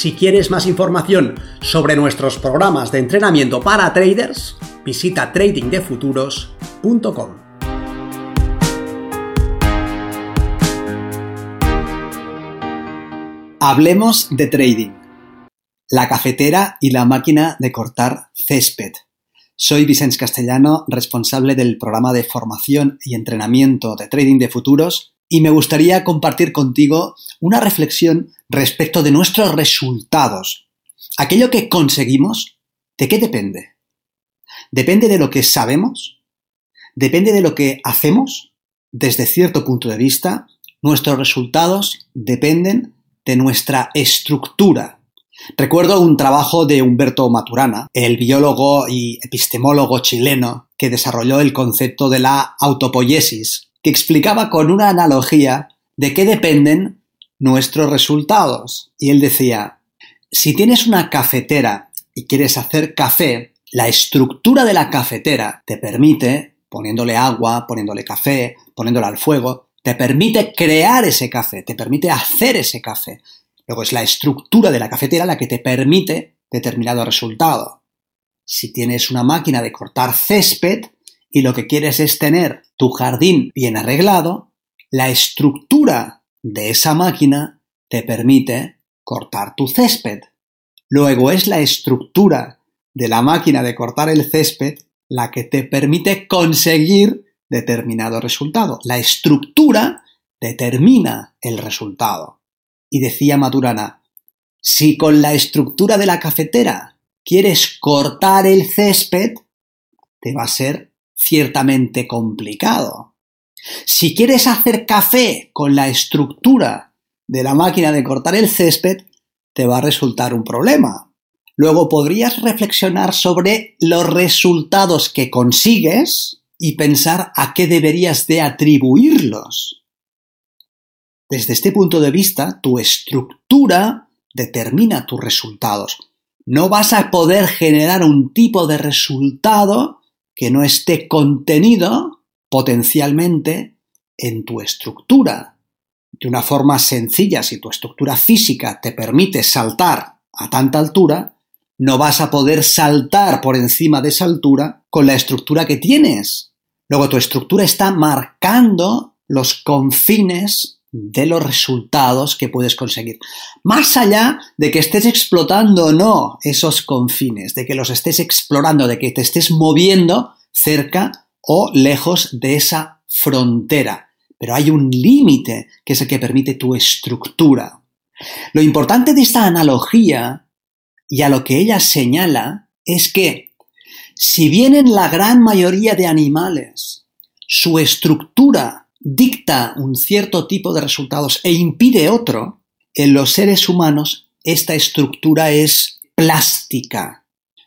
Si quieres más información sobre nuestros programas de entrenamiento para traders, visita tradingdefuturos.com. Hablemos de trading. La cafetera y la máquina de cortar césped. Soy Vicente Castellano, responsable del programa de formación y entrenamiento de trading de futuros y me gustaría compartir contigo una reflexión respecto de nuestros resultados. Aquello que conseguimos, ¿de qué depende? ¿Depende de lo que sabemos? ¿Depende de lo que hacemos? Desde cierto punto de vista, nuestros resultados dependen de nuestra estructura. Recuerdo un trabajo de Humberto Maturana, el biólogo y epistemólogo chileno que desarrolló el concepto de la autopoiesis, que explicaba con una analogía de qué dependen nuestros resultados. Y él decía, si tienes una cafetera y quieres hacer café, la estructura de la cafetera te permite, poniéndole agua, poniéndole café, poniéndole al fuego, te permite crear ese café, te permite hacer ese café. Luego es la estructura de la cafetera la que te permite determinado resultado. Si tienes una máquina de cortar césped, y lo que quieres es tener tu jardín bien arreglado, la estructura de esa máquina te permite cortar tu césped. Luego es la estructura de la máquina de cortar el césped la que te permite conseguir determinado resultado. La estructura determina el resultado. Y decía Maturana, si con la estructura de la cafetera quieres cortar el césped, te va a ser ciertamente complicado. Si quieres hacer café con la estructura de la máquina de cortar el césped, te va a resultar un problema. Luego podrías reflexionar sobre los resultados que consigues y pensar a qué deberías de atribuirlos. Desde este punto de vista, tu estructura determina tus resultados. No vas a poder generar un tipo de resultado que no esté contenido potencialmente en tu estructura. De una forma sencilla, si tu estructura física te permite saltar a tanta altura, no vas a poder saltar por encima de esa altura con la estructura que tienes. Luego tu estructura está marcando los confines de los resultados que puedes conseguir. Más allá de que estés explotando o no esos confines, de que los estés explorando, de que te estés moviendo cerca o lejos de esa frontera. Pero hay un límite que es el que permite tu estructura. Lo importante de esta analogía y a lo que ella señala es que si bien en la gran mayoría de animales su estructura dicta un cierto tipo de resultados e impide otro, en los seres humanos esta estructura es plástica.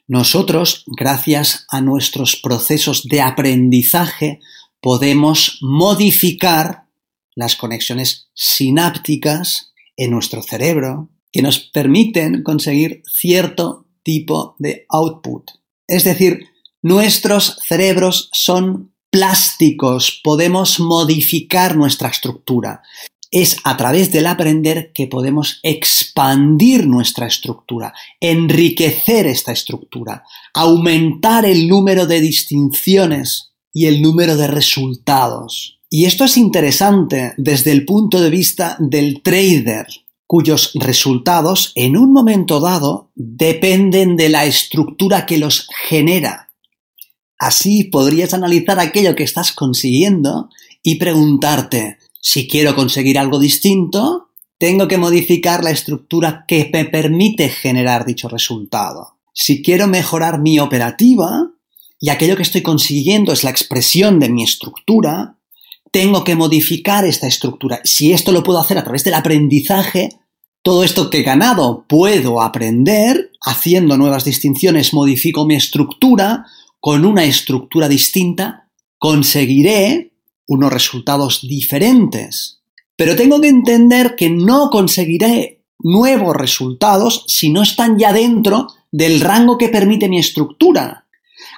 Nosotros, gracias a nuestros procesos de aprendizaje, podemos modificar las conexiones sinápticas en nuestro cerebro que nos permiten conseguir cierto tipo de output. Es decir, nuestros cerebros son plásticos, podemos modificar nuestra estructura. Es a través del aprender que podemos expandir nuestra estructura, enriquecer esta estructura, aumentar el número de distinciones y el número de resultados. Y esto es interesante desde el punto de vista del trader, cuyos resultados en un momento dado dependen de la estructura que los genera. Así podrías analizar aquello que estás consiguiendo y preguntarte, si quiero conseguir algo distinto, tengo que modificar la estructura que me permite generar dicho resultado. Si quiero mejorar mi operativa, y aquello que estoy consiguiendo es la expresión de mi estructura, tengo que modificar esta estructura. Si esto lo puedo hacer a través del aprendizaje, todo esto que he ganado puedo aprender, haciendo nuevas distinciones, modifico mi estructura, con una estructura distinta, conseguiré unos resultados diferentes. Pero tengo que entender que no conseguiré nuevos resultados si no están ya dentro del rango que permite mi estructura.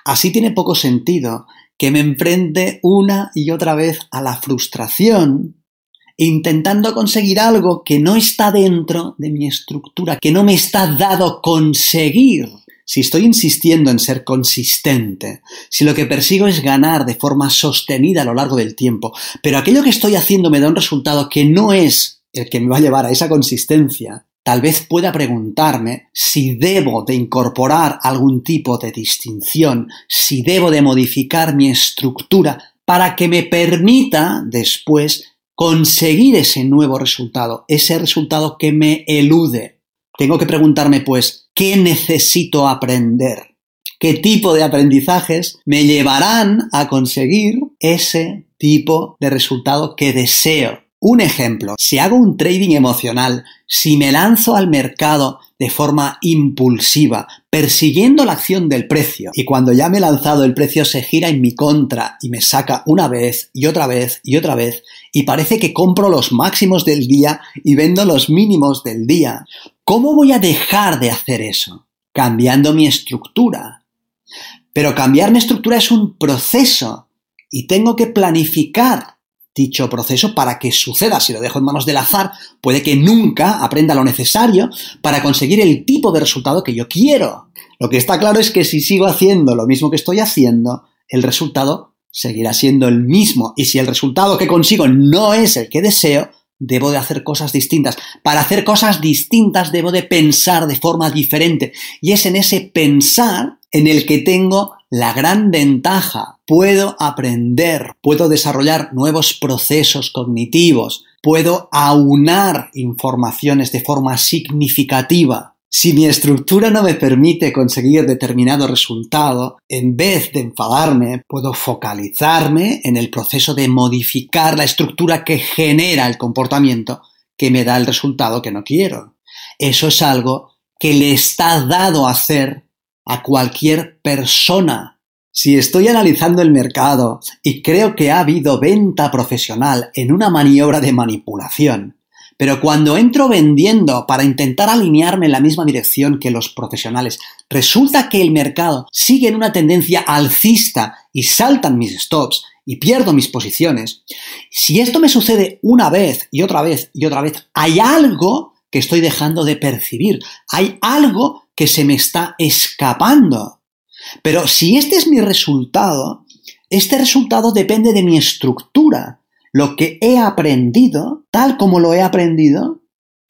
Así tiene poco sentido que me enfrente una y otra vez a la frustración intentando conseguir algo que no está dentro de mi estructura, que no me está dado conseguir. Si estoy insistiendo en ser consistente, si lo que persigo es ganar de forma sostenida a lo largo del tiempo, pero aquello que estoy haciendo me da un resultado que no es el que me va a llevar a esa consistencia, tal vez pueda preguntarme si debo de incorporar algún tipo de distinción, si debo de modificar mi estructura para que me permita después conseguir ese nuevo resultado, ese resultado que me elude. Tengo que preguntarme, pues, ¿qué necesito aprender? ¿Qué tipo de aprendizajes me llevarán a conseguir ese tipo de resultado que deseo? Un ejemplo, si hago un trading emocional, si me lanzo al mercado de forma impulsiva, persiguiendo la acción del precio, y cuando ya me he lanzado el precio se gira en mi contra y me saca una vez y otra vez y otra vez, y parece que compro los máximos del día y vendo los mínimos del día. ¿Cómo voy a dejar de hacer eso? Cambiando mi estructura. Pero cambiar mi estructura es un proceso y tengo que planificar dicho proceso para que suceda. Si lo dejo en manos del azar, puede que nunca aprenda lo necesario para conseguir el tipo de resultado que yo quiero. Lo que está claro es que si sigo haciendo lo mismo que estoy haciendo, el resultado seguirá siendo el mismo. Y si el resultado que consigo no es el que deseo, debo de hacer cosas distintas. Para hacer cosas distintas debo de pensar de forma diferente. Y es en ese pensar en el que tengo la gran ventaja. Puedo aprender, puedo desarrollar nuevos procesos cognitivos, puedo aunar informaciones de forma significativa. Si mi estructura no me permite conseguir determinado resultado, en vez de enfadarme, puedo focalizarme en el proceso de modificar la estructura que genera el comportamiento que me da el resultado que no quiero. Eso es algo que le está dado a hacer a cualquier persona. Si estoy analizando el mercado y creo que ha habido venta profesional en una maniobra de manipulación, pero cuando entro vendiendo para intentar alinearme en la misma dirección que los profesionales, resulta que el mercado sigue en una tendencia alcista y saltan mis stops y pierdo mis posiciones, si esto me sucede una vez y otra vez y otra vez, hay algo que estoy dejando de percibir, hay algo que se me está escapando. Pero si este es mi resultado, este resultado depende de mi estructura. Lo que he aprendido, tal como lo he aprendido,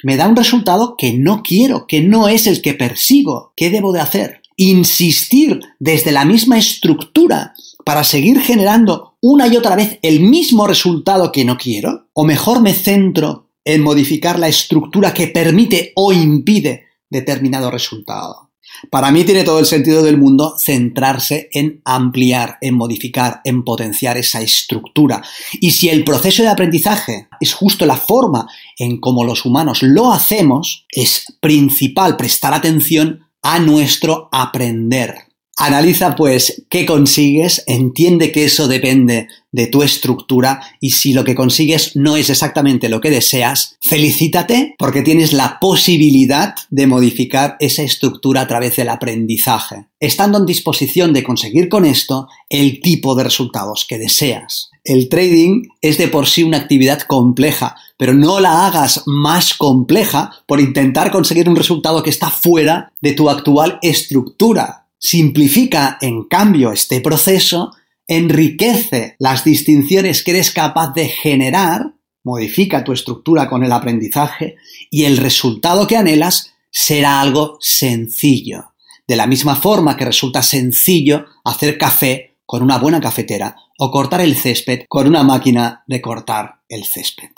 me da un resultado que no quiero, que no es el que persigo. ¿Qué debo de hacer? Insistir desde la misma estructura para seguir generando una y otra vez el mismo resultado que no quiero? ¿O mejor me centro en modificar la estructura que permite o impide determinado resultado. Para mí tiene todo el sentido del mundo centrarse en ampliar, en modificar, en potenciar esa estructura. Y si el proceso de aprendizaje es justo la forma en cómo los humanos lo hacemos, es principal prestar atención a nuestro aprender. Analiza pues qué consigues, entiende que eso depende de tu estructura y si lo que consigues no es exactamente lo que deseas, felicítate porque tienes la posibilidad de modificar esa estructura a través del aprendizaje, estando en disposición de conseguir con esto el tipo de resultados que deseas. El trading es de por sí una actividad compleja, pero no la hagas más compleja por intentar conseguir un resultado que está fuera de tu actual estructura Simplifica, en cambio, este proceso, enriquece las distinciones que eres capaz de generar, modifica tu estructura con el aprendizaje y el resultado que anhelas será algo sencillo. De la misma forma que resulta sencillo hacer café con una buena cafetera o cortar el césped con una máquina de cortar el césped.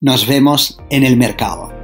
Nos vemos en el mercado.